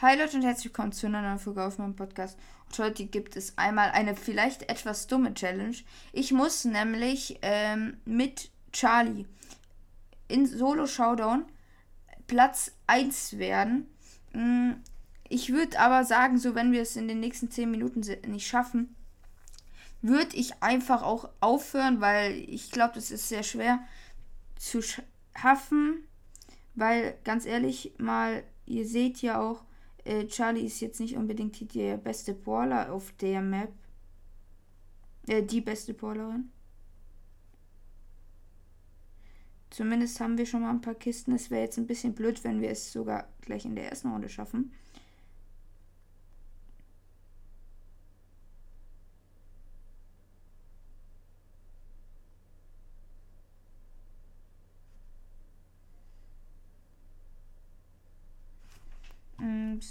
Hi Leute und herzlich willkommen zu einer neuen Folge auf meinem Podcast. Und heute gibt es einmal eine vielleicht etwas dumme Challenge. Ich muss nämlich ähm, mit Charlie in Solo Showdown Platz 1 werden. Mm, ich würde aber sagen, so wenn wir es in den nächsten 10 Minuten nicht schaffen, würde ich einfach auch aufhören, weil ich glaube, das ist sehr schwer zu schaffen. Weil ganz ehrlich mal, ihr seht ja auch, äh, Charlie ist jetzt nicht unbedingt der beste Brawler auf der Map. Äh, die beste Brawlerin. Zumindest haben wir schon mal ein paar Kisten. Es wäre jetzt ein bisschen blöd, wenn wir es sogar gleich in der ersten Runde schaffen.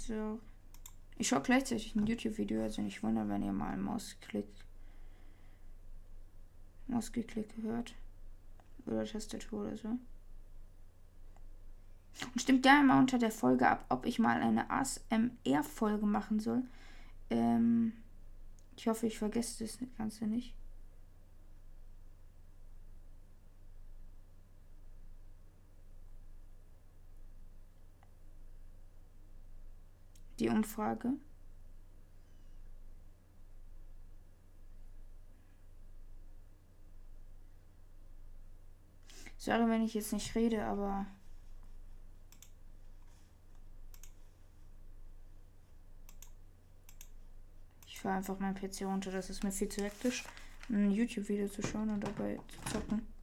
So. Ich schaue gleichzeitig ein YouTube-Video, also nicht wundern, wenn ihr mal Mausklick. Mausgeklick hört. Oder Tastatur oder so. Und stimmt gerne mal unter der Folge ab, ob ich mal eine ASMR-Folge machen soll. Ähm, ich hoffe, ich vergesse das Ganze nicht. Die Umfrage. Sorry, wenn ich jetzt nicht rede, aber ich fahre einfach mein PC runter. Das ist mir viel zu hektisch, ein YouTube-Video zu schauen und dabei zu zocken.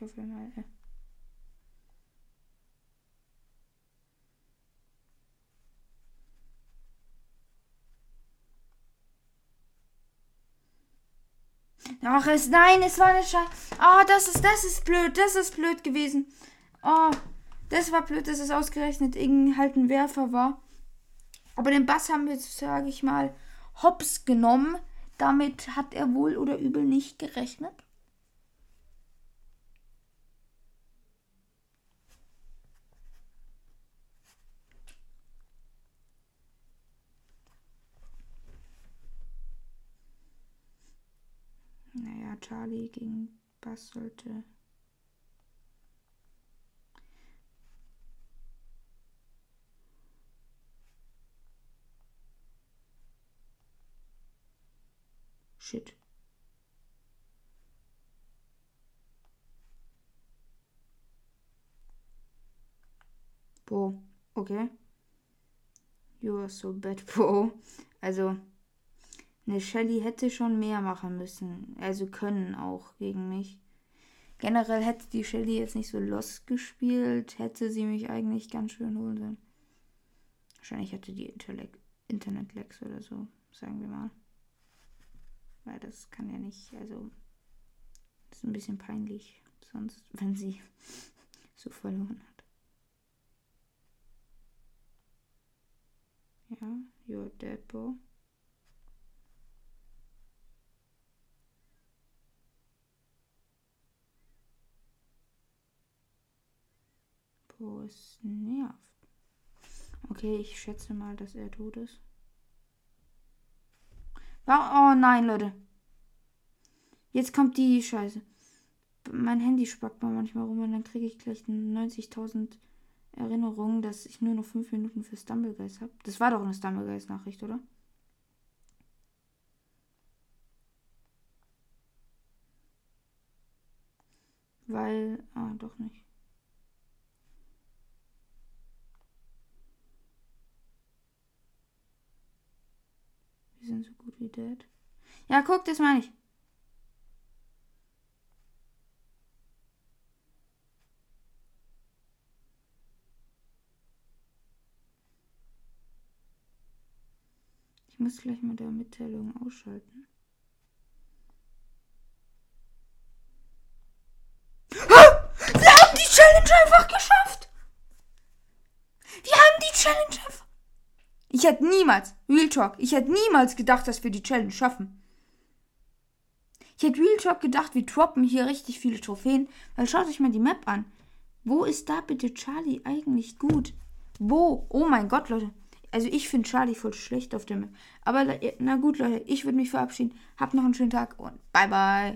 Hoffe mal. Ach, es, nein, es war eine Scheiße. Oh, das ist, das ist blöd, das ist blöd gewesen. Oh, das war blöd, dass es ausgerechnet irgendein halt ein Werfer war. Aber den Bass haben wir, sage ich mal, hops genommen. Damit hat er wohl oder übel nicht gerechnet. Charlie gegen Bass sollte. Shit. Bo. Okay. You are so bad, Bo. Also. Ne, Shelly hätte schon mehr machen müssen. Also können auch gegen mich. Generell hätte die Shelly jetzt nicht so los gespielt, hätte sie mich eigentlich ganz schön holen sollen. Wahrscheinlich hätte die Internet-Lags oder so, sagen wir mal. Weil das kann ja nicht, also. Das ist ein bisschen peinlich, sonst, wenn sie so verloren hat. Ja, you're dead, bro. Es nervt. Okay, ich schätze mal, dass er tot ist. Oh nein, Leute. Jetzt kommt die Scheiße. Mein Handy spackt mal manchmal rum und dann kriege ich gleich 90.000 Erinnerungen, dass ich nur noch 5 Minuten für Stumblegeist habe. Das war doch eine Stumblegeist-Nachricht, oder? Weil. Ah, doch nicht. Sind so gut wie dead. Ja, guck, das meine ich. Ich muss gleich mal der Mitteilung ausschalten. Wir haben die Challenge einfach geschafft! Wir haben die Challenge einfach Ich hätte niemals, Real Talk, ich hätte niemals gedacht, dass wir die Challenge schaffen. Ich hätte Real Talk gedacht, wir droppen hier richtig viele Trophäen. Weil schaut euch mal die Map an. Wo ist da bitte Charlie eigentlich gut? Wo? Oh mein Gott, Leute. Also ich finde Charlie voll schlecht auf der Map. Aber na gut, Leute, ich würde mich verabschieden. Habt noch einen schönen Tag und bye bye.